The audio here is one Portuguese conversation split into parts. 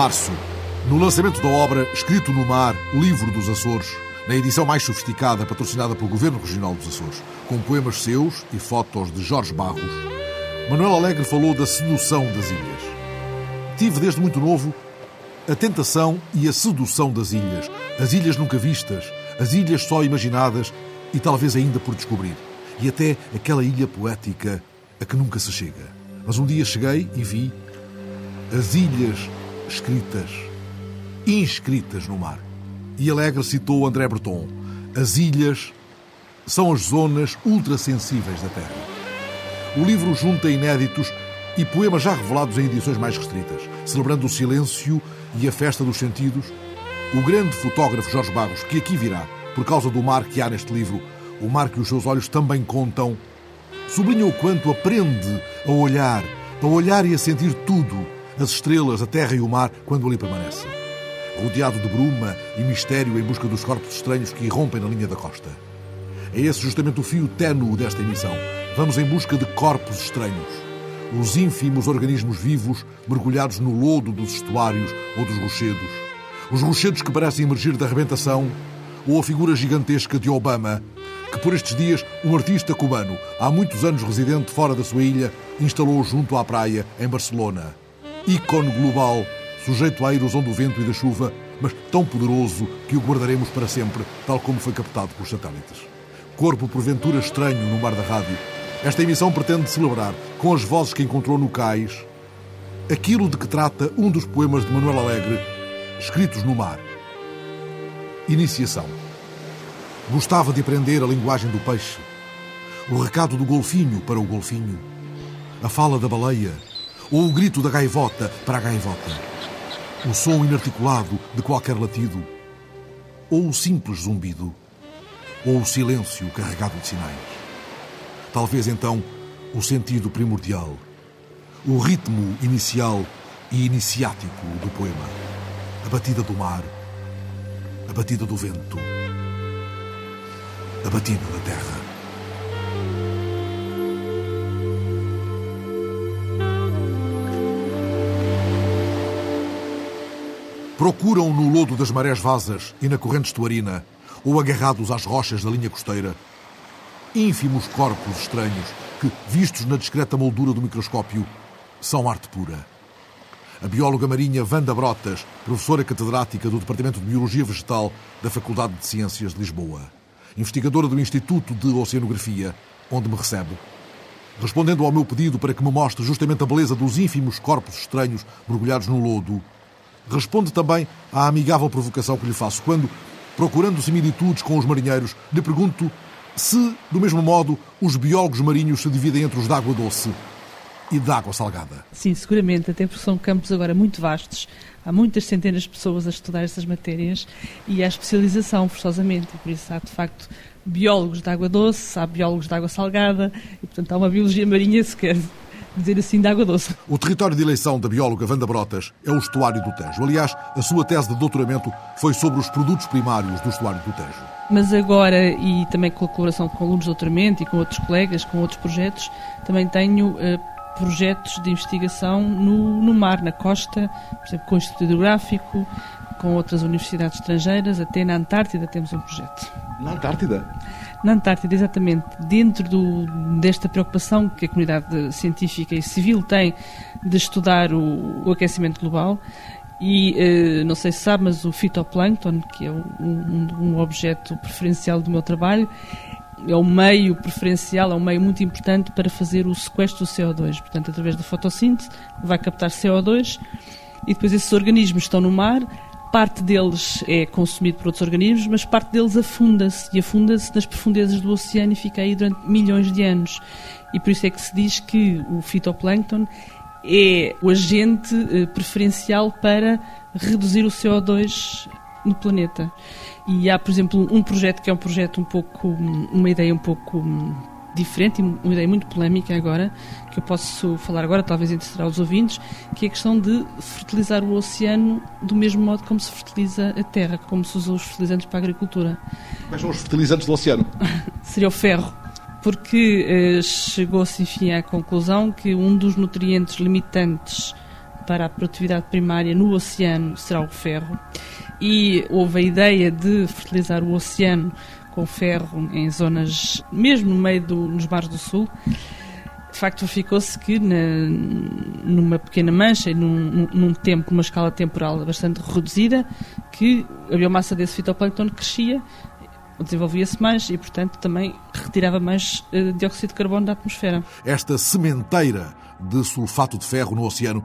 março, no lançamento da obra Escrito no Mar, livro dos Açores, na edição mais sofisticada patrocinada pelo Governo Regional dos Açores, com poemas seus e fotos de Jorge Barros, Manuel Alegre falou da sedução das ilhas. Tive desde muito novo a tentação e a sedução das ilhas, as ilhas nunca vistas, as ilhas só imaginadas e talvez ainda por descobrir, e até aquela ilha poética a que nunca se chega. Mas um dia cheguei e vi as ilhas escritas, inscritas no mar. E Alegre citou André Breton. As ilhas são as zonas ultrassensíveis da Terra. O livro junta inéditos e poemas já revelados em edições mais restritas, celebrando o silêncio e a festa dos sentidos. O grande fotógrafo Jorge Barros, que aqui virá, por causa do mar que há neste livro, o mar que os seus olhos também contam, sublinha o quanto aprende a olhar, a olhar e a sentir tudo, as estrelas, a terra e o mar, quando ali permanece. Rodeado de bruma e mistério em busca dos corpos estranhos que irrompem na linha da costa. É esse justamente o fio ténue desta emissão Vamos em busca de corpos estranhos. Os ínfimos organismos vivos mergulhados no lodo dos estuários ou dos rochedos. Os rochedos que parecem emergir da arrebentação. Ou a figura gigantesca de Obama, que por estes dias um artista cubano, há muitos anos residente fora da sua ilha, instalou junto à praia, em Barcelona. Ícone global, sujeito à erosão do vento e da chuva, mas tão poderoso que o guardaremos para sempre, tal como foi captado pelos satélites. Corpo porventura estranho no mar da rádio, esta emissão pretende celebrar, com as vozes que encontrou no cais, aquilo de que trata um dos poemas de Manuel Alegre, escritos no mar. Iniciação. Gostava de aprender a linguagem do peixe, o recado do golfinho para o golfinho, a fala da baleia, ou o grito da gaivota para a gaivota, o som inarticulado de qualquer latido, ou o simples zumbido, ou o silêncio carregado de sinais. Talvez então o sentido primordial, o ritmo inicial e iniciático do poema. A batida do mar, a batida do vento, a batida da terra. Procuram no lodo das marés vasas e na corrente estuarina, ou agarrados às rochas da linha costeira, ínfimos corpos estranhos que, vistos na discreta moldura do microscópio, são arte pura. A bióloga marinha Wanda Brotas, professora catedrática do Departamento de Biologia Vegetal da Faculdade de Ciências de Lisboa, investigadora do Instituto de Oceanografia, onde me recebe. Respondendo ao meu pedido para que me mostre justamente a beleza dos ínfimos corpos estranhos mergulhados no lodo, responde também à amigável provocação que lhe faço quando, procurando similitudes com os marinheiros, lhe pergunto se, do mesmo modo, os biólogos marinhos se dividem entre os de água doce e de água salgada. Sim, seguramente, até porque são campos agora muito vastos. Há muitas centenas de pessoas a estudar essas matérias e há especialização, forçosamente. Por isso há, de facto, biólogos de água doce, há biólogos de água salgada e, portanto, há uma biologia marinha, se quer dizer assim, de água doce. O território de eleição da bióloga Wanda Brotas é o estuário do Tejo. Aliás, a sua tese de doutoramento foi sobre os produtos primários do estuário do Tejo. Mas agora, e também com a colaboração com alunos de doutoramento e com outros colegas, com outros projetos, também tenho uh, projetos de investigação no, no mar, na costa, por exemplo, com o Instituto Hidrográfico, com outras universidades estrangeiras, até na Antártida temos um projeto. Na Antártida? Na Antártida, exatamente. Dentro do, desta preocupação que a comunidade científica e civil tem de estudar o, o aquecimento global, e uh, não sei se sabe, mas o fitoplâncton, que é um, um, um, objeto preferencial do meu trabalho, é um meio preferencial, é um meio muito importante para fazer o sequestro do CO2. Portanto, através da fotossíntese, vai captar CO2 e depois esses organismos estão no mar parte deles é consumido por outros organismos, mas parte deles afunda-se e afunda-se nas profundezas do oceano e fica aí durante milhões de anos. E por isso é que se diz que o fitoplâncton é o agente eh, preferencial para reduzir o CO2 no planeta. E há, por exemplo, um projeto que é um projeto um pouco, uma ideia um pouco diferente e uma ideia muito polémica agora, que eu posso falar agora, talvez interessará os ouvintes, que é a questão de fertilizar o oceano do mesmo modo como se fertiliza a terra, como se usa os fertilizantes para a agricultura. Quais são os fertilizantes do oceano? Seria o ferro. Porque eh, chegou-se, enfim, à conclusão que um dos nutrientes limitantes para a produtividade primária no oceano será o ferro. E houve a ideia de fertilizar o oceano com ferro em zonas, mesmo no meio do, nos mares do sul. Facto, verificou-se que na, numa pequena mancha e num, num, tempo, numa escala temporal bastante reduzida, que a biomassa desse fitoplâncton crescia, desenvolvia-se mais e, portanto, também retirava mais uh, dióxido de carbono da atmosfera. Esta sementeira de sulfato de ferro no oceano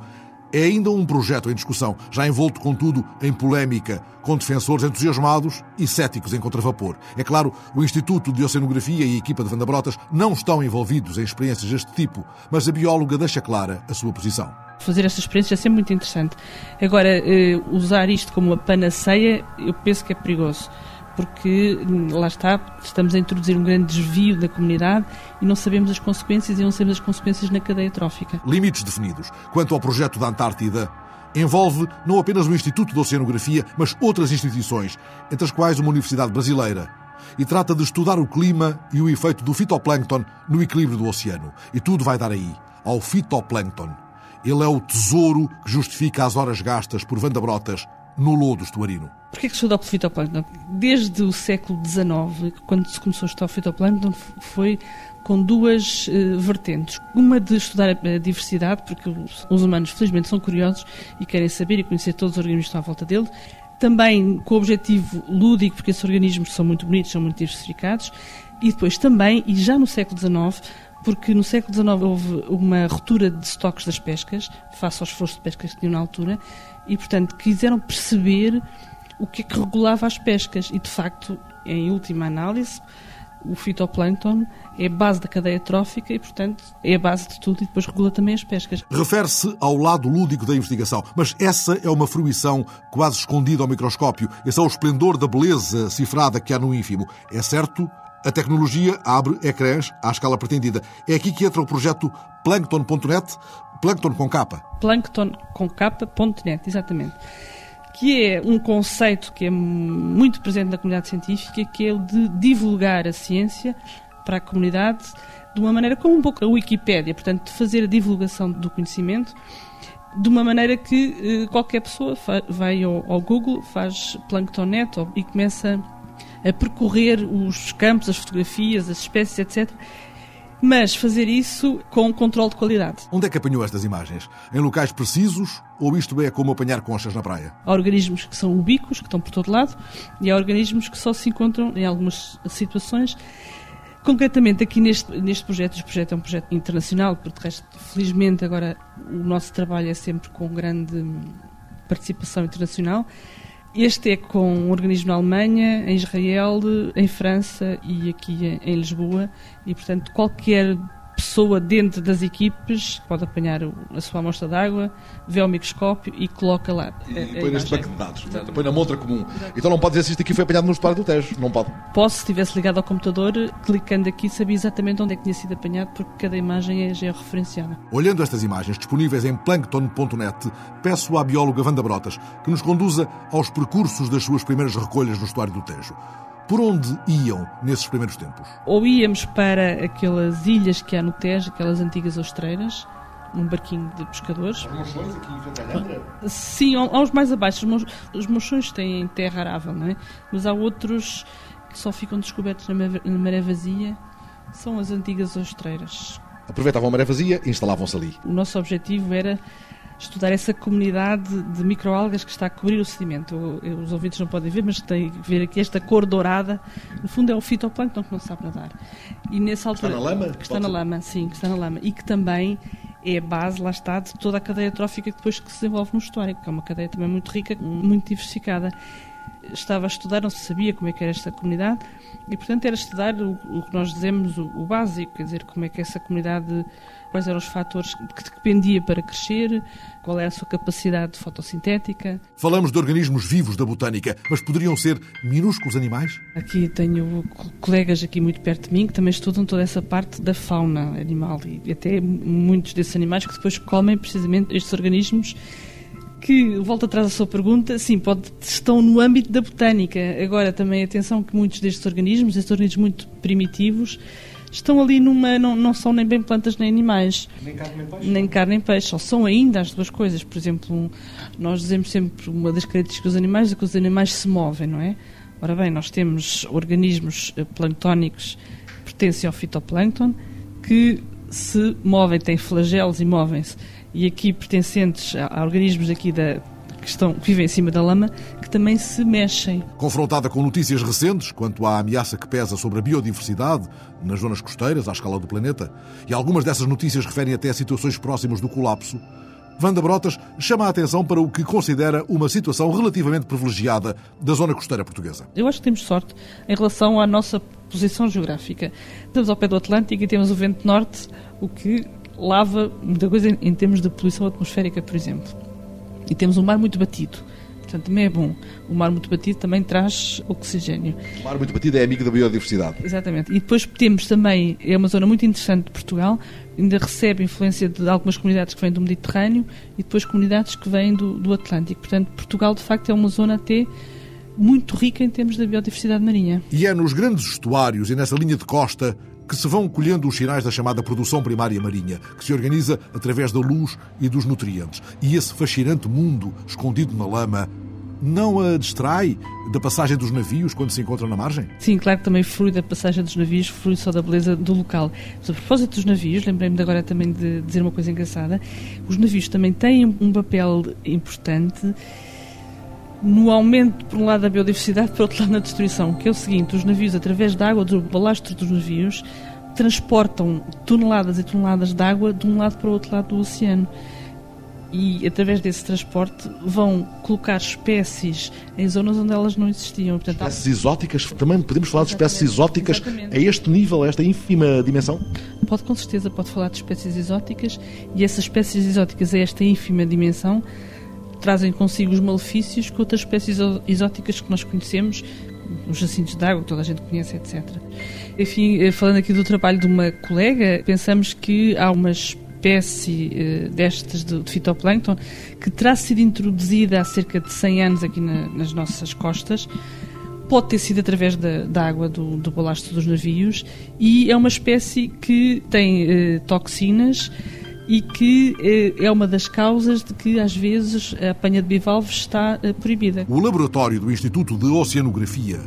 é ainda um projeto em discussão, já envolto, contudo, em polémica, com defensores entusiasmados e céticos em contravapor. É claro, o Instituto de Oceanografia e a equipa de Vandabrotas não estão envolvidos em experiências deste tipo, mas a bióloga deixa clara a sua posição. Fazer esta experiência é sempre muito interessante. Agora, eh, usar isto como uma panaceia, eu penso que é perigoso porque lá está, estamos a introduzir um grande desvio da comunidade e não sabemos as consequências e não sabemos as consequências na cadeia trófica. Limites definidos. Quanto ao projeto da Antártida, envolve não apenas o Instituto de Oceanografia, mas outras instituições, entre as quais uma universidade brasileira. E trata de estudar o clima e o efeito do fitoplâncton no equilíbrio do oceano. E tudo vai dar aí, ao fitoplâncton. Ele é o tesouro que justifica as horas gastas por Vandabrotas no lodo estuarino. Porquê que se estuda o fitoplâncton? Desde o século XIX, quando se começou a estudar o fitoplâncton, foi com duas uh, vertentes. Uma de estudar a diversidade, porque os humanos, felizmente, são curiosos e querem saber e conhecer todos os organismos que estão à volta dele. Também com o objetivo lúdico, porque esses organismos são muito bonitos, são muito diversificados. E depois também, e já no século XIX, porque no século XIX houve uma ruptura de estoques das pescas, face aos esforços de pesca que tinham na altura, e, portanto, quiseram perceber o que é que regulava as pescas. E, de facto, em última análise, o fitoplâncton é a base da cadeia trófica e, portanto, é a base de tudo e depois regula também as pescas. Refere-se ao lado lúdico da investigação, mas essa é uma fruição quase escondida ao microscópio. Esse é o esplendor da beleza cifrada que há no ínfimo. É certo, a tecnologia abre ecrãs à escala pretendida. É aqui que entra o projeto Plankton.net, Plankton com capa. Plankton com capa.net, exatamente. Que é um conceito que é muito presente na comunidade científica, que é o de divulgar a ciência para a comunidade de uma maneira como um pouco a Wikipédia, portanto, de fazer a divulgação do conhecimento de uma maneira que eh, qualquer pessoa vai ao, ao Google, faz Planktonnet e começa a percorrer os campos, as fotografias, as espécies, etc mas fazer isso com controle de qualidade. Onde é que apanhou estas imagens? Em locais precisos ou isto é como apanhar conchas na praia? Há organismos que são ubíquos, que estão por todo lado, e há organismos que só se encontram em algumas situações. Concretamente, aqui neste, neste projeto, este projeto é um projeto internacional, porque de resto, felizmente, agora o nosso trabalho é sempre com grande participação internacional. Este é com um organismo na Alemanha, em Israel, em França e aqui em Lisboa. E, portanto, qualquer pessoa dentro das equipes pode apanhar a sua amostra de água, vê ao microscópio e coloca lá. E a, põe neste banco de dados, Exatamente. põe na montra comum. Exatamente. Então não pode dizer se isto aqui foi apanhado no estuário do Tejo, não pode. Posso, se estivesse ligado ao computador, clicando aqui, sabia exatamente onde é que tinha sido apanhado, porque cada imagem é georreferenciada. Olhando estas imagens disponíveis em plankton.net, peço à bióloga Wanda Brotas que nos conduza aos percursos das suas primeiras recolhas no estuário do Tejo. Por onde iam nesses primeiros tempos? Ou íamos para aquelas ilhas que há no Tejo, aquelas antigas ostreiras, num barquinho de pescadores. Os mochões aqui em Alhambra? Sim, aos mais abaixo. Os mochões têm terra arável, não é? Mas há outros que só ficam descobertos na maré vazia. São as antigas ostreiras. Aproveitavam a maré vazia e instalavam-se ali. O nosso objetivo era estudar essa comunidade de microalgas que está a cobrir o sedimento. Os ouvintes não podem ver, mas tem que ver aqui esta cor dourada. No fundo é o fitoplâncton que não sabe nadar. E nessa altura, que está na lama? Que está na lama, sim, que está na lama. E que também é a base, lá está, de toda a cadeia trófica que depois que se desenvolve no estuário, que é uma cadeia também muito rica, muito diversificada. Estava a estudar, não se sabia como é que era esta comunidade, e portanto era estudar o, o que nós dizemos, o, o básico, quer dizer, como é que essa comunidade quais eram os fatores que dependia para crescer, qual era a sua capacidade fotossintética. Falamos de organismos vivos da botânica, mas poderiam ser minúsculos animais? Aqui tenho colegas aqui muito perto de mim que também estudam toda essa parte da fauna animal e até muitos desses animais que depois comem precisamente estes organismos que, volta atrás à sua pergunta, sim, pode, estão no âmbito da botânica. Agora, também atenção que muitos destes organismos, estes organismos muito primitivos, estão ali numa. não, não são nem bem plantas nem animais. Nem carne nem peixe. Nem carne nem peixe, só são ainda as duas coisas. Por exemplo, nós dizemos sempre uma das características dos animais é que os animais se movem, não é? Ora bem, nós temos organismos eh, planctónicos que pertencem ao fitoplâncton que se movem, têm flagelos e movem-se. E aqui pertencentes a, a organismos aqui da, que, estão, que vivem em cima da lama, que também se mexem. Confrontada com notícias recentes quanto à ameaça que pesa sobre a biodiversidade nas zonas costeiras, à escala do planeta, e algumas dessas notícias referem até a situações próximas do colapso, Vanda Brotas chama a atenção para o que considera uma situação relativamente privilegiada da zona costeira portuguesa. Eu acho que temos sorte em relação à nossa posição geográfica. Estamos ao pé do Atlântico e temos o vento norte, o que lava muita coisa em termos de poluição atmosférica, por exemplo. E temos um mar muito batido. Portanto, também é bom. O mar muito batido também traz oxigênio. O mar muito batido é amigo da biodiversidade. Exatamente. E depois temos também, é uma zona muito interessante de Portugal, ainda recebe influência de algumas comunidades que vêm do Mediterrâneo e depois comunidades que vêm do, do Atlântico. Portanto, Portugal, de facto, é uma zona até muito rica em termos da biodiversidade marinha. E é nos grandes estuários e nessa linha de costa que se vão colhendo os sinais da chamada produção primária marinha, que se organiza através da luz e dos nutrientes. E esse fascinante mundo escondido na lama não a distrai da passagem dos navios quando se encontram na margem? Sim, claro que também frui da passagem dos navios, frui só da beleza do local. Mas a propósito dos navios, lembrei-me agora também de dizer uma coisa engraçada, os navios também têm um papel importante no aumento, por um lado, da biodiversidade, por outro lado, na destruição, que é o seguinte, os navios, através da água, do balastro dos navios, transportam toneladas e toneladas de água de um lado para o outro lado do oceano e através desse transporte vão colocar espécies em zonas onde elas não existiam. Portanto, espécies há... exóticas, também podemos falar de espécies exóticas Exatamente. a este nível, a esta ínfima dimensão? Pode com certeza, pode falar de espécies exóticas e essas espécies exóticas a esta ínfima dimensão trazem consigo os malefícios que outras espécies exóticas que nós conhecemos, os jacintos de água, que toda a gente conhece, etc. Enfim, eh, falando aqui do trabalho de uma colega, pensamos que há umas espécie uh, destas de, fitoplâncton que terá sido introduzida há cerca de 100 anos aqui na, nas nossas costas. Pode ter sido através da, da água do, do balastro dos navios e é uma espécie que tem uh, toxinas e que uh, é uma das causas de que às vezes a apanha de bivalves está proibida. O laboratório do Instituto de Oceanografia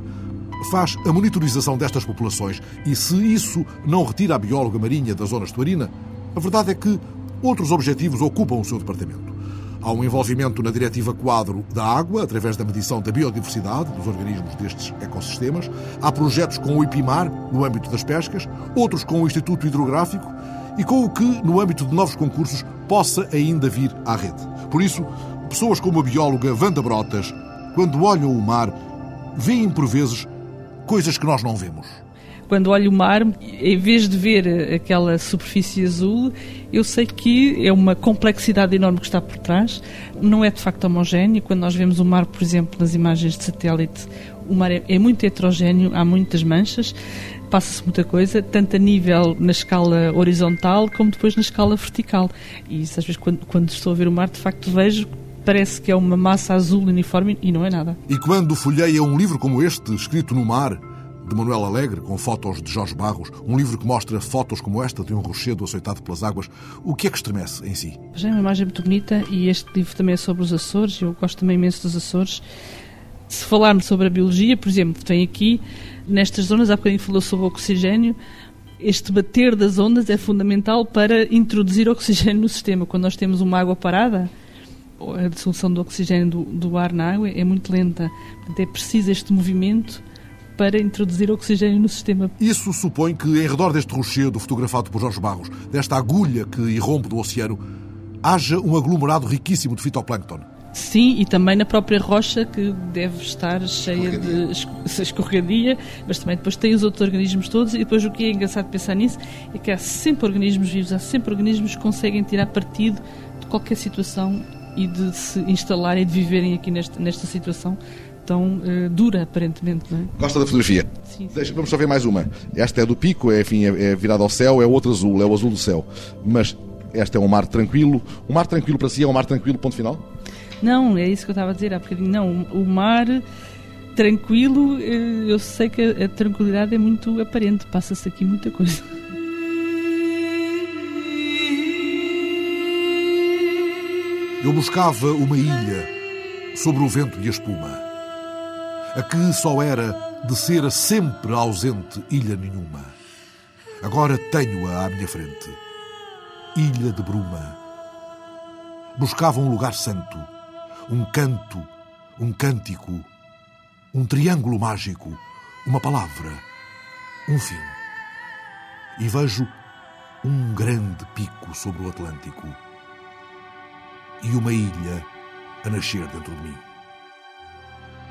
faz a monitorização destas populações e se isso não retira a bióloga marinha da zona estuarina, a verdade é que outros objetivos ocupam o seu departamento. Há um envolvimento na Diretiva Quadro da Água, através da medição da biodiversidade dos organismos destes ecossistemas. Há projetos com o IPIMAR, no âmbito das pescas, outros com o Instituto Hidrográfico e com o que, no âmbito de novos concursos, possa ainda vir à rede. Por isso, pessoas como a bióloga Wanda Brotas, quando olham o mar, veem por vezes coisas que nós não vemos quando olho o mar, em vez de ver aquela superfície azul, eu sei que é uma complexidade enorme que está por trás. Não é de facto homogéneo. Quando nós vemos o mar, por exemplo, nas imagens de satélite, o mar é, é muito heterogéneo, há muitas manchas, passa-se muita coisa, tanto a nível na escala horizontal como depois na escala vertical. E isso, às vezes, quando, quando estou a ver o mar, de facto vejo parece que é uma massa azul uniforme e não é nada. E quando folheia um livro como este, escrito no mar, de Manuel Alegre, com fotos de Jorge Barros, um livro que mostra fotos como esta de um rochedo aceitado pelas águas. O que é que estremece em si? Já é uma imagem muito bonita e este livro também é sobre os Açores. Eu gosto também imenso dos Açores. Se falarmos sobre a biologia, por exemplo, tem aqui, nestas zonas, há bocadinho falou sobre o oxigênio, este bater das ondas é fundamental para introduzir oxigênio no sistema. Quando nós temos uma água parada, a dissolução do oxigênio do, do ar na água é muito lenta. Portanto, é preciso este movimento para introduzir oxigênio no sistema. Isso supõe que, em redor deste rochedo fotografado por Jorge Barros, desta agulha que irrompe do oceano, haja um aglomerado riquíssimo de fitoplâncton. Sim, e também na própria rocha, que deve estar cheia de escorregadia, mas também depois tem os outros organismos todos. E depois o que é engraçado pensar nisso é que há sempre organismos vivos, há sempre organismos que conseguem tirar partido de qualquer situação e de se instalarem e de viverem aqui nesta, nesta situação tão uh, dura, aparentemente. Não é? Gosta da fotografia? Sim, sim. Deixa, vamos só ver mais uma. Esta é do pico, é, enfim, é, é virada ao céu, é outro azul, é o azul do céu. Mas este é um mar tranquilo. O mar tranquilo para si é um mar tranquilo, ponto final? Não, é isso que eu estava a dizer há bocadinho. Não, o mar tranquilo, eh, eu sei que a tranquilidade é muito aparente, passa-se aqui muita coisa. Eu buscava uma ilha sobre o vento e a espuma, a que só era de ser sempre ausente ilha nenhuma. Agora tenho-a à minha frente. Ilha de Bruma. Buscava um lugar santo um canto, um cântico, um triângulo mágico, uma palavra, um fim. E vejo um grande pico sobre o Atlântico e uma ilha a nascer dentro de mim.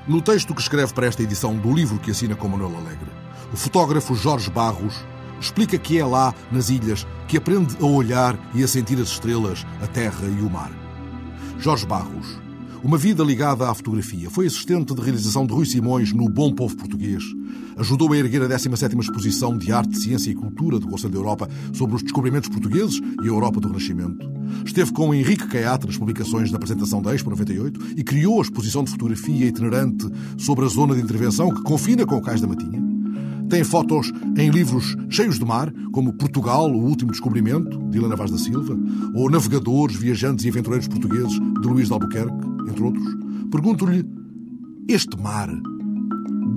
No texto que escreve para esta edição do livro que assina com Manuel Alegre, o fotógrafo Jorge Barros explica que é lá, nas ilhas, que aprende a olhar e a sentir as estrelas, a terra e o mar. Jorge Barros, uma vida ligada à fotografia, foi assistente de realização de Rui Simões no Bom Povo Português, ajudou a erguer a 17ª Exposição de Arte, Ciência e Cultura do Conselho da Europa sobre os descobrimentos portugueses e a Europa do Renascimento. Esteve com Henrique Caiate nas publicações da apresentação da Expo 98 e criou a exposição de fotografia itinerante sobre a zona de intervenção que confina com o Cais da Matinha. Tem fotos em livros cheios de mar, como Portugal, o último descobrimento, de Helena Vaz da Silva, ou Navegadores, Viajantes e Aventureiros Portugueses, de Luís de Albuquerque, entre outros. Pergunto-lhe: este mar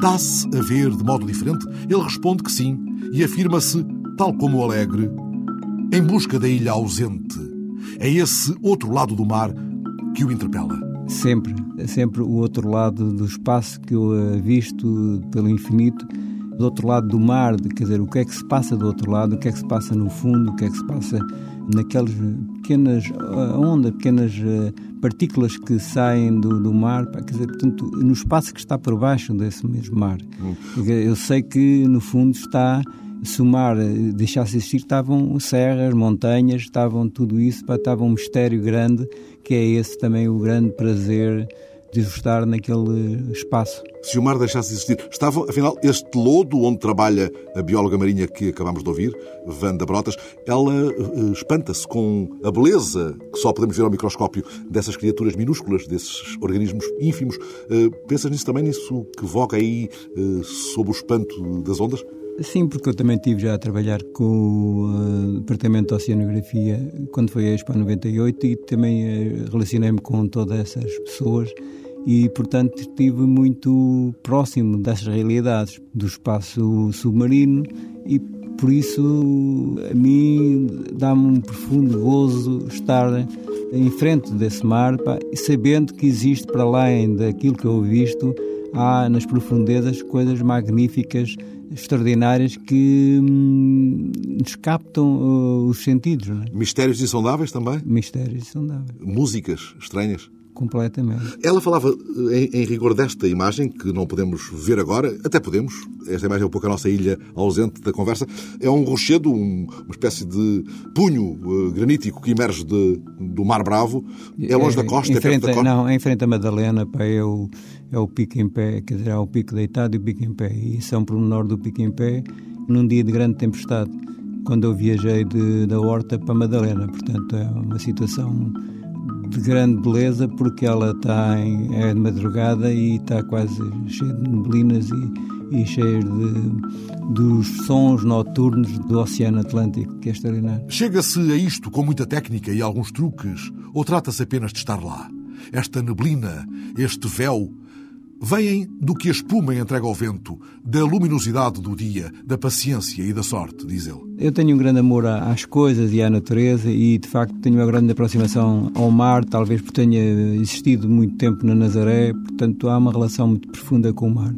dá-se a ver de modo diferente? Ele responde que sim e afirma-se, tal como o Alegre, em busca da ilha ausente. É esse outro lado do mar que o interpela. Sempre, sempre o outro lado do espaço que eu visto pelo infinito do outro lado do mar, quer dizer, o que é que se passa do outro lado, o que é que se passa no fundo, o que é que se passa naquelas pequenas eh, ondas, pequenas eh, partículas que saem do, do mar, quer dizer, portanto, no espaço que está por baixo desse mesmo mar. Hum. Eu sei que no fundo está se o mar eh, deixasse existir, estavam serras, montanhas, estavam tudo isso, estava um mistério grande, que é esse também o grande prazer de estar naquele espaço. Se o mar deixasse de existir, estava, afinal, este lodo onde trabalha a bióloga marinha que acabamos de ouvir, Wanda Brotas, ela uh, espanta-se com a beleza que só podemos ver ao microscópio dessas criaturas minúsculas, desses organismos ínfimos. Uh, pensas nisso também, nisso que voga aí sob o espanto das ondas? Sim, porque eu também tive já a trabalhar com o uh, Departamento de Oceanografia quando foi a Expo 98 e também uh, relacionei-me com todas essas pessoas e, portanto, estive muito próximo das realidades do espaço submarino e, por isso, a mim dá-me um profundo gozo estar em frente desse mar pá, sabendo que existe para além daquilo que eu visto, há nas profundezas coisas magníficas, extraordinárias que hum, nos captam uh, os sentidos. É? Mistérios insondáveis também? Mistérios insondáveis. Músicas estranhas? Completamente. Ela falava em, em, rigor desta imagem, que não podemos ver agora, até podemos, esta imagem é um pouco a nossa ilha ausente da conversa, é um rochedo, um, uma espécie de punho uh, granítico que emerge de, do Mar Bravo, é longe é, da costa, é frente, da costa? Não, é em frente a Madalena, pá, é, o, é o pico em pé, quer dizer, é o pico deitado e o pico em pé, e isso é um pormenor do pico em pé, num dia de grande tempestade, quando eu viajei de, da Horta para Madalena, portanto é uma situação de grande beleza porque ela está em, é de madrugada e está quase cheia de neblinas e, e cheia de, dos sons noturnos do Oceano Atlântico, que é extraordinário. Chega-se a isto com muita técnica e alguns truques ou trata-se apenas de estar lá? Esta neblina, este véu, vêm do que a espuma entrega ao vento, da luminosidade do dia, da paciência e da sorte, diz ele. Eu tenho um grande amor às coisas e à natureza e, de facto, tenho uma grande aproximação ao mar, talvez porque tenha existido muito tempo na Nazaré, portanto, há uma relação muito profunda com o mar.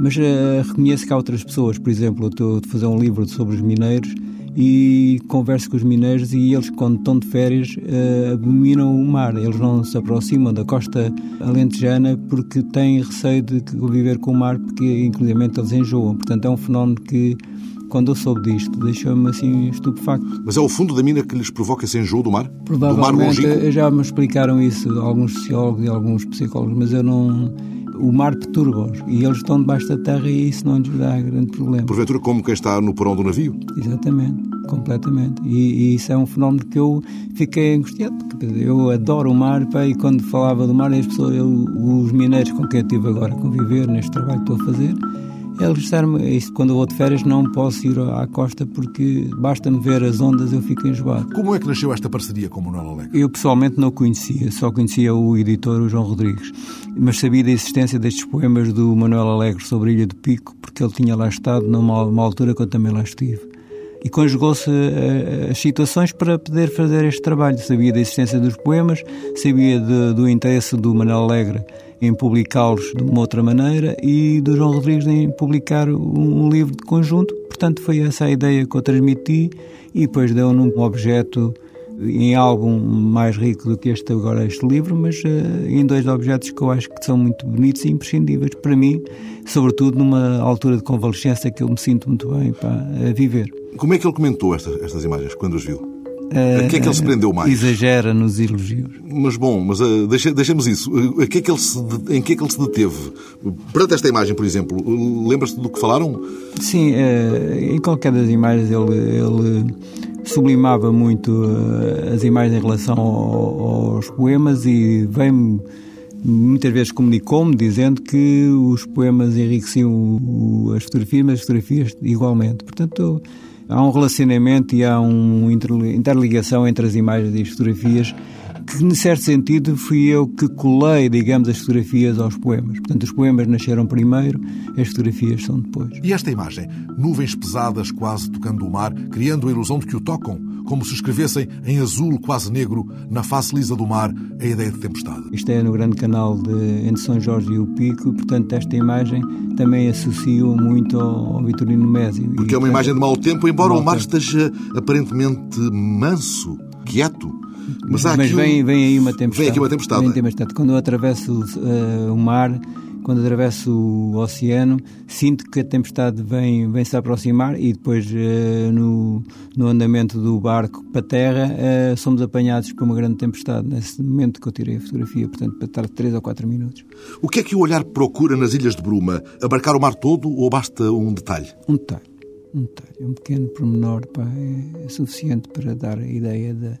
Mas uh, reconheço que há outras pessoas, por exemplo, eu estou a fazer um livro sobre os mineiros e converso com os mineiros e eles, quando estão de férias, uh, abominam o mar. Eles não se aproximam da costa alentejana porque têm receio de conviver com o mar, porque, inclusive, eles enjoam. Portanto, é um fenómeno que quando eu soube disto, deixou-me assim estupefacto. Mas é o fundo da mina que lhes provoca esse enjoo do mar? Provavelmente, do mar já me explicaram isso alguns sociólogos e alguns psicólogos, mas eu não o mar perturba-os e eles estão debaixo da terra e isso não lhes dá grande problema. Porventura, como quem está no porão do navio? Exatamente, completamente. E, e isso é um fenómeno que eu fiquei angustiado. Eu adoro o mar pá, e quando falava do mar, as pessoas, eu, os mineiros com quem eu estive agora a conviver neste trabalho que estou a fazer, Eles disseram-me, quando eu vou de férias não posso ir à costa porque basta-me ver as ondas eu fico enjoado. Como é que nasceu esta parceria com Manuel Alegre? Eu pessoalmente não o conhecia, só conhecia o editor, o João Rodrigues, mas sabia da existência destes poemas do Manuel Alegre sobre a Ilha do Pico porque ele tinha lá estado numa altura que eu também lá estive e conjugou-se eh, as situações para poder fazer este trabalho. Sabia da existência dos poemas, sabia de, do interesse do Manuel Alegre em publicá-los de uma outra maneira e do João Rodrigues em publicar um, livro de conjunto. Portanto, foi essa a ideia que eu transmiti e depois deu-me um objeto em álbum mais rico do que este agora este livro, mas uh, em dois objetos que eu acho que são muito bonitos e imprescindíveis para mim, sobretudo numa altura de convalescença que eu me sinto muito bem para viver. Como é que ele comentou esta, estas imagens quando os viu? A que é que ele se prendeu mais? Exagera nos elogios. Mas bom, mas uh, deixe, deixemos isso. Uh, que é que ele se, em que é que ele se deteve? Perante esta imagem, por exemplo, lembra-se do que falaram? Sim, em qualquer das imagens ele, ele sublimava muito as imagens em relação ao, aos poemas e vem muitas vezes comunicou-me dizendo que os poemas enriqueciam as fotografias, mas as fotografias igualmente. Portanto, há um relacionamento e há uma interligação entre as imagens e as fotografias que, em certo sentido, fui eu que colei, digamos, as fotografias aos poemas. Portanto, os poemas nasceram primeiro, as fotografias são depois. E esta imagem? Nuvens pesadas quase tocando o mar, criando a ilusão de que o tocam, como se escrevessem em azul quase negro, na face lisa do mar, a ideia de tempestade. Isto é no grande canal de, entre São Jorge e o Pico, portanto, esta imagem também associo muito ao, ao Vitorino Mésio. Porque é uma imagem de mau tempo, embora o mar esteja aparentemente manso, quieto. Mas, Mas vem, vem aí uma tempestade. Vem aqui uma tempestade. Vem tempestade. Quando eu atravesso uh, o mar, quando atravesso o oceano, sinto que a tempestade vem, vem se aproximar e depois uh, no, no andamento do barco para a terra uh, somos apanhados por uma grande tempestade, nesse momento que eu tirei a fotografia, portanto para estar 3 ou 4 minutos. O que é que o olhar procura nas Ilhas de Bruma? Abarcar o mar todo ou basta um detalhe? Um detalhe. Um detalhe. Um pequeno pormenor pá, é, é suficiente para dar a ideia da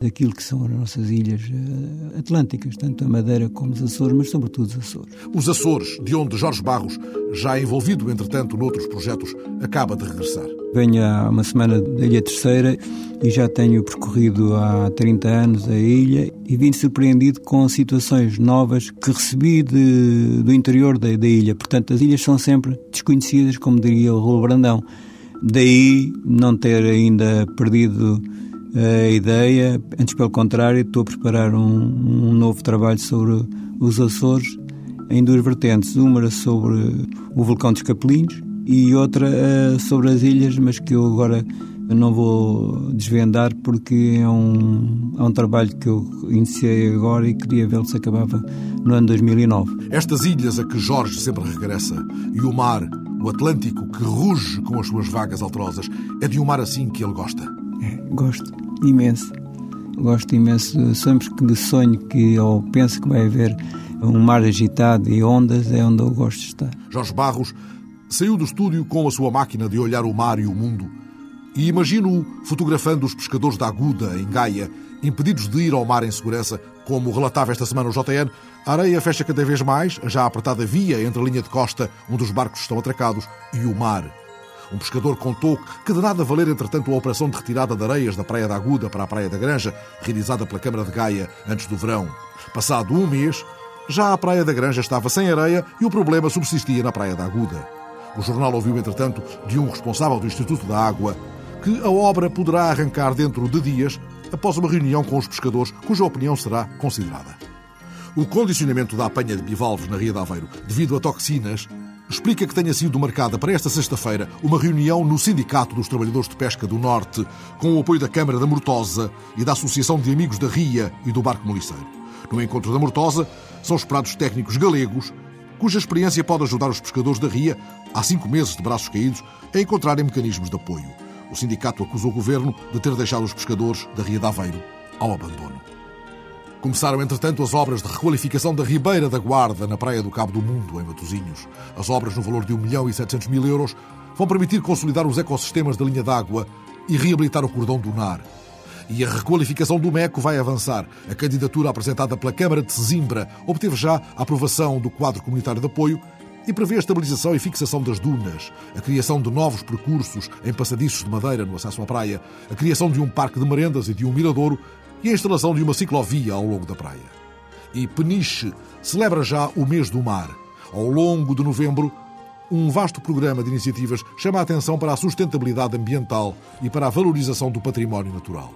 daquilo que são as nossas ilhas eh, atlânticas, tanto a Madeira como os Açores, mas sobretudo os Açores. Os Açores, de onde Jorge Barros, já envolvido entretanto noutros projetos, acaba de regressar. Venho há uma semana da Ilha Terceira e já tenho percorrido há 30 anos a ilha e vim surpreendido com situações novas que recebi de, do interior da, da ilha. Portanto, as ilhas são sempre desconhecidas, como diria o Rolo Brandão. Daí não ter ainda perdido a ideia, antes pelo contrário, estou a preparar um, um novo trabalho sobre os Açores em duas vertentes. Uma sobre o vulcão dos Capelinhos e outra uh, sobre as ilhas, mas que eu agora não vou desvendar porque é um, é um trabalho que eu iniciei agora e queria vê-lo se acabava no ano 2009. Estas ilhas a que Jorge sempre regressa e o mar, o Atlântico, que ruge com as suas vagas alterosas, é de um mar assim que ele gosta. É, gosto imenso. Gosto imenso, sempre que sonho que ou penso que vai haver um mar agitado e ondas, é onde eu gosto de estar. Jorge Barros saiu do estúdio com a sua máquina de olhar o mar e o mundo e imagino-o fotografando os pescadores da Aguda, em Gaia, impedidos de ir ao mar em segurança, como relatava esta semana o JN, a areia fecha cada vez mais, já apertada via entre a linha de costa onde os barcos estão atracados e o mar um pescador contou que de nada valer, entretanto, a operação de retirada de areias da Praia da Aguda para a Praia da Granja, realizada pela Câmara de Gaia antes do verão. Passado um mês, já a Praia da Granja estava sem areia e o problema subsistia na Praia da Aguda. O jornal ouviu, entretanto, de um responsável do Instituto da Água que a obra poderá arrancar dentro de dias após uma reunião com os pescadores, cuja opinião será considerada. O condicionamento da apanha de bivalves na Ria de Aveiro, devido a toxinas, explica que tenha sido marcada para esta sexta-feira uma reunião no Sindicato dos Trabalhadores de Pesca do Norte, com o apoio da Câmara da Mortosa e da Associação de Amigos da Ria e do Barco Moliceiro. No encontro da Mortosa, são esperados técnicos galegos, cuja experiência pode ajudar os pescadores da Ria, há cinco meses de braços caídos, a encontrarem mecanismos de apoio. O sindicato acusou o governo de ter deixado os pescadores da Ria de Aveiro ao abandono. Começaram, entretanto, as obras de requalificação da Ribeira da Guarda, na Praia do Cabo do Mundo, em Matosinhos. As obras, no valor de 1 milhão e 700 mil euros, vão permitir consolidar os ecossistemas da linha d'água e reabilitar o cordão do Nar. E a requalificação do MECO vai avançar. A candidatura apresentada pela Câmara de Sesimbra obteve já a aprovação do quadro comunitário de apoio e prevê a estabilização e fixação das dunas, a criação de novos percursos em passadiços de madeira no acesso à praia, a criação de um parque de merendas e de um miradouro e a instalação de uma ciclovia ao longo da praia. E Peniche celebra já o mês do mar. Ao longo de novembro, um vasto programa de iniciativas chama a atenção para a sustentabilidade ambiental e para a valorização do património natural.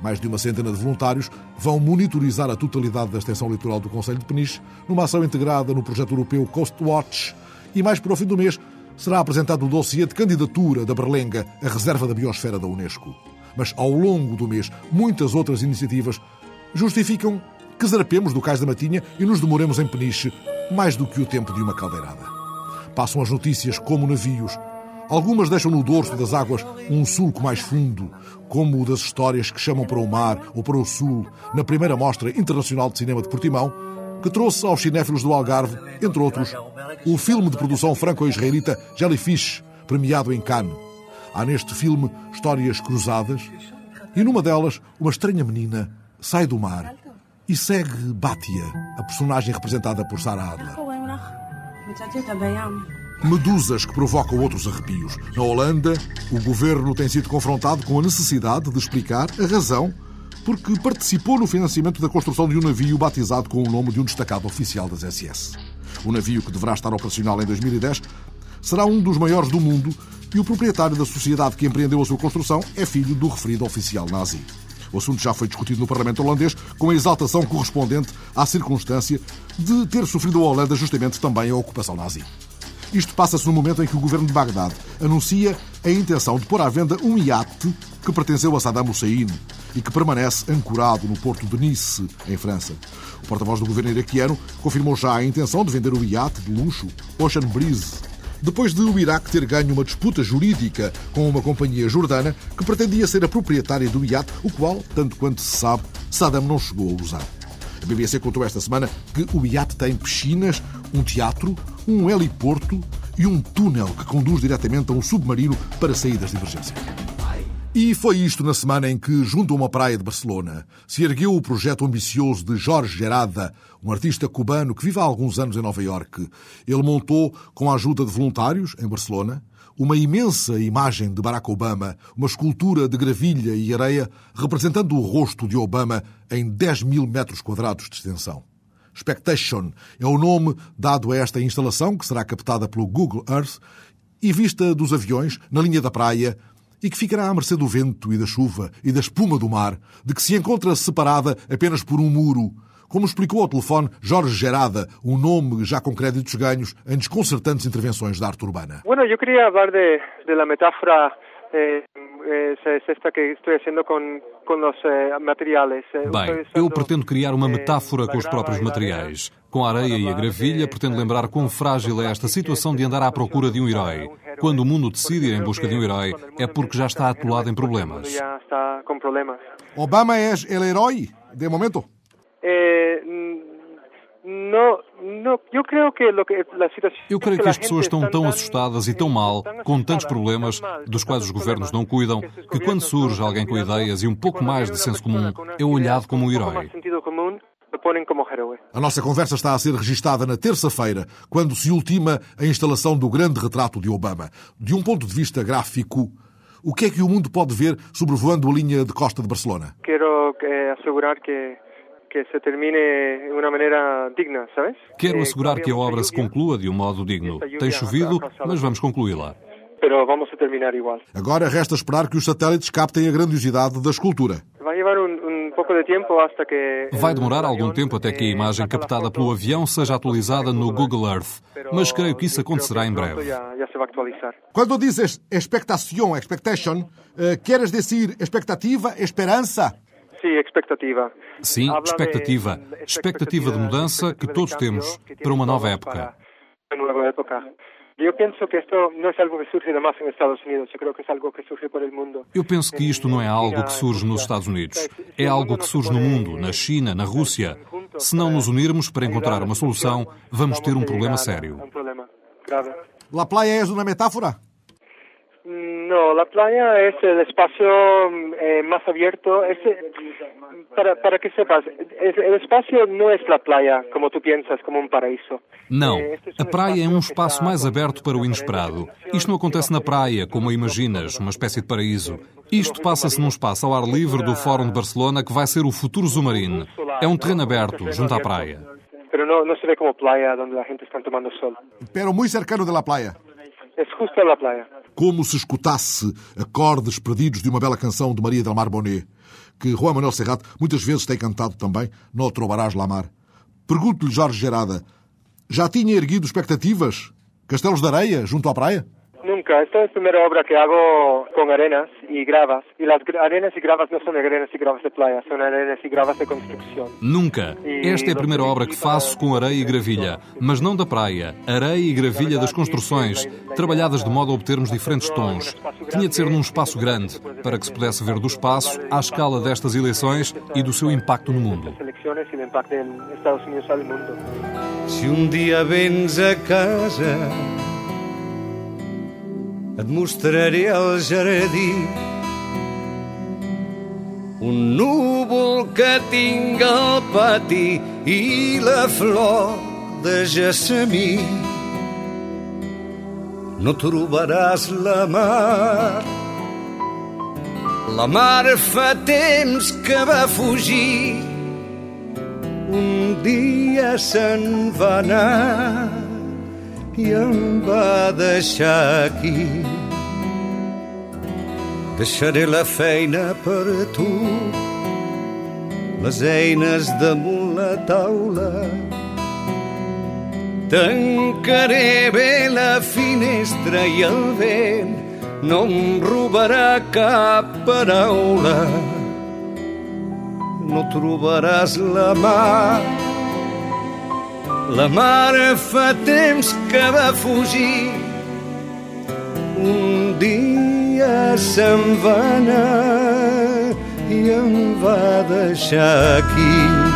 Mais de uma centena de voluntários vão monitorizar a totalidade da extensão litoral do Conselho de Peniche numa ação integrada no projeto europeu Coast Watch. E mais para o fim do mês será apresentado o dossiê de candidatura da Berlenga à reserva da biosfera da Unesco. Mas ao longo do mês, muitas outras iniciativas justificam que zarpemos do Cais da Matinha e nos demoremos em Peniche mais do que o tempo de uma caldeirada. Passam as notícias como navios. Algumas deixam no dorso das águas um sulco mais fundo, como o das histórias que chamam para o mar ou para o sul, na primeira Mostra Internacional de Cinema de Portimão, que trouxe aos cinéfilos do Algarve, entre outros, o filme de produção franco-israelita Jellyfish, premiado em Cannes. Há neste filme histórias cruzadas e numa delas uma estranha menina sai do mar e segue Batia, a personagem representada por Sarah Adler. Medusas que provocam outros arrepios. Na Holanda, o governo tem sido confrontado com a necessidade de explicar a razão porque participou no financiamento da construção de um navio batizado com o nome de um destacado oficial das SS. O navio, que deverá estar operacional em 2010, será um dos maiores do mundo e o proprietário da sociedade que empreendeu a sua construção é filho do referido oficial nazi. O assunto já foi discutido no Parlamento holandês com a exaltação correspondente à circunstância de ter sofrido a Holanda justamente também a ocupação nazi. Isto passa-se no momento em que o governo de Bagdade anuncia a intenção de pôr à venda um iate que pertenceu a Saddam Hussein e que permanece ancorado no porto de Nice, em França. O porta-voz do governo iraquiano confirmou já a intenção de vender o iate de luxo Ocean Breeze depois de o Iraque ter ganho uma disputa jurídica com uma companhia jordana que pretendia ser a proprietária do iate, o qual, tanto quanto se sabe, Saddam não chegou a usar. A BBC contou esta semana que o iate tem piscinas, um teatro, um heliporto e um túnel que conduz diretamente a um submarino para saídas de emergência. E foi isto na semana em que, junto a uma praia de Barcelona, se ergueu o projeto ambicioso de Jorge Gerada, um artista cubano que vive há alguns anos em Nova Iorque. Ele montou, com a ajuda de voluntários, em Barcelona, uma imensa imagem de Barack Obama, uma escultura de gravilha e areia representando o rosto de Obama em 10 mil metros quadrados de extensão. Spectation é o nome dado a esta instalação, que será captada pelo Google Earth e vista dos aviões na linha da praia e que ficará à mercê do vento e da chuva e da espuma do mar, de que se encontra separada apenas por um muro, como explicou ao telefone Jorge Gerada, um nome já com créditos ganhos em desconcertantes intervenções da arte urbana. Bueno, eu queria falar la metáfora eh, eh, esta que estou fazendo com, com os eh, materiais. Eh, Bem, eu pretendo criar uma metáfora com os próprios materiais. Com a areia e a gravilha, pretendo lembrar quão frágil é esta situação de andar à procura de um herói. Quando o mundo decide ir em busca de um herói, é porque já está atolado em problemas. Obama é o herói de momento? Eh, eu creio que as pessoas estão tão assustadas e tão mal, com tantos problemas, dos quais os governos não cuidam, que quando surge alguém com ideias e um pouco mais de senso comum, é olhado como um herói. A nossa conversa está a ser registada na terça-feira, quando se ultima a instalação do grande retrato de Obama. De um ponto de vista gráfico, o que é que o mundo pode ver sobrevoando a linha de costa de Barcelona? Quero eh, assegurar que que se termine de uma maneira digna, sabes? Quero assegurar que a obra se conclua de um modo digno. Tem chovido, mas vamos concluí-la. Pero vamos a terminar igual. Agora resta esperar que os satélites captem a grandiosidade da escultura. Vai levar um, um pouco de tempo hasta que... Vai demorar algum tempo até que a imagem captada pelo avião seja atualizada no Google Earth, mas creio que isso acontecerá em breve. Quando dizes expectação, expectation, uh, queres dizer expectativa, esperança? Sim, expectativa. Sim, expectativa. Expectativa de mudança que todos temos para uma nova época. Eu penso que isto não é algo que surge demais nos Estados Unidos. Eu creio que é algo que surge por el mundo. Eu penso que isto não é algo que surge nos Estados Unidos. É algo que surge no mundo, na China, na Rússia. Se não nos unirmos para encontrar uma solução, vamos ter um problema sério. La playa é uma metáfora? No, la playa es el espacio eh, más abierto. Es, para, para que sepas, el espacio no es la playa, como tú piensas, como un paraíso. Não, a praia é um espaço mais aberto para o inesperado. Isto não acontece na praia, como imaginas, uma espécie de paraíso. Isto passa-se num espaço ao ar livre do Fórum de Barcelona que vai ser o futuro Zumarine. É um terreno aberto, junto à praia. Pero no, no se ve como playa donde la gente está tomando sol. Pero muy cercano de la playa. Es justo en la playa. Como se escutasse acordes perdidos de uma bela canção de Maria del Mar Bonet, que Juan Manuel Serrat muitas vezes tem cantado também, No Trobarás la Mar. Pergunto-lhe, Jorge Gerada, já tinha erguido expectativas? Castelos de areia, junto à praia? Nunca. Esta es la primera obra que hago con arenas y gravas. Y las arenas y gravas no son arenas y gravas de playa, son arenas y gravas de construcción. Nunca. Esta é a primeira obra que faço com areia e gravilha, mas não da praia. Areia e gravilha das construções, trabalhadas de modo a obtermos diferentes tons. Tinha de ser num espaço grande, para que se pudesse ver do espaço à escala destas eleições e do seu impacto no mundo. Se um dia vens a casa et mostraré el jardí un núvol que tinc al pati i la flor de gessamí. No trobaràs la mar. La mar fa temps que va fugir. Un dia se'n va anar i em va deixar aquí. Deixaré la feina per tu, les eines damunt la taula. Tancaré bé la finestra i el vent no em robarà cap paraula. No trobaràs la mà la mare fa temps que va fugir. Un dia se'n va anar i em va deixar aquí.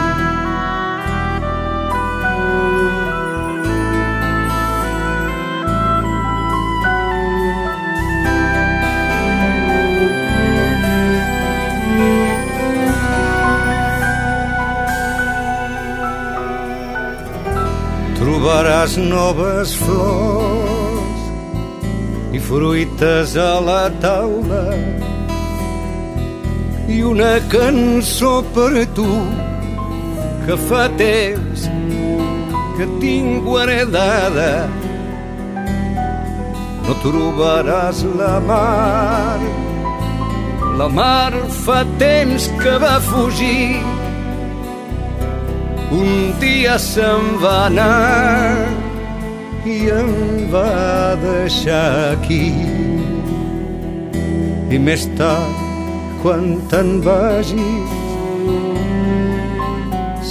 Trobaràs noves flors i fruites a la taula i una cançó per tu que fa temps que tinc guardada. No trobaràs la mar la mar fa temps que va fugir un dia se'n va anar i em va deixar aquí. I més tard, quan te'n vagis,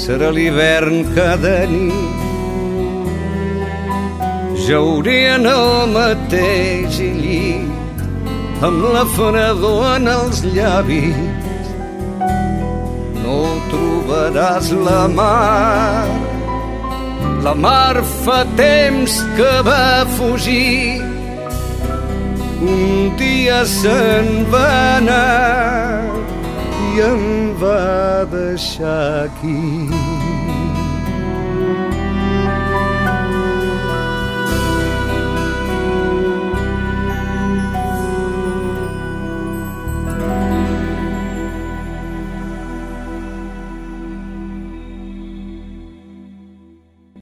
serà l'hivern cada nit. Jauré en el mateix llit, amb la fredor en els llavis, trobaràs la mar. La mar fa temps que va fugir, un dia se'n va anar i em va deixar aquí.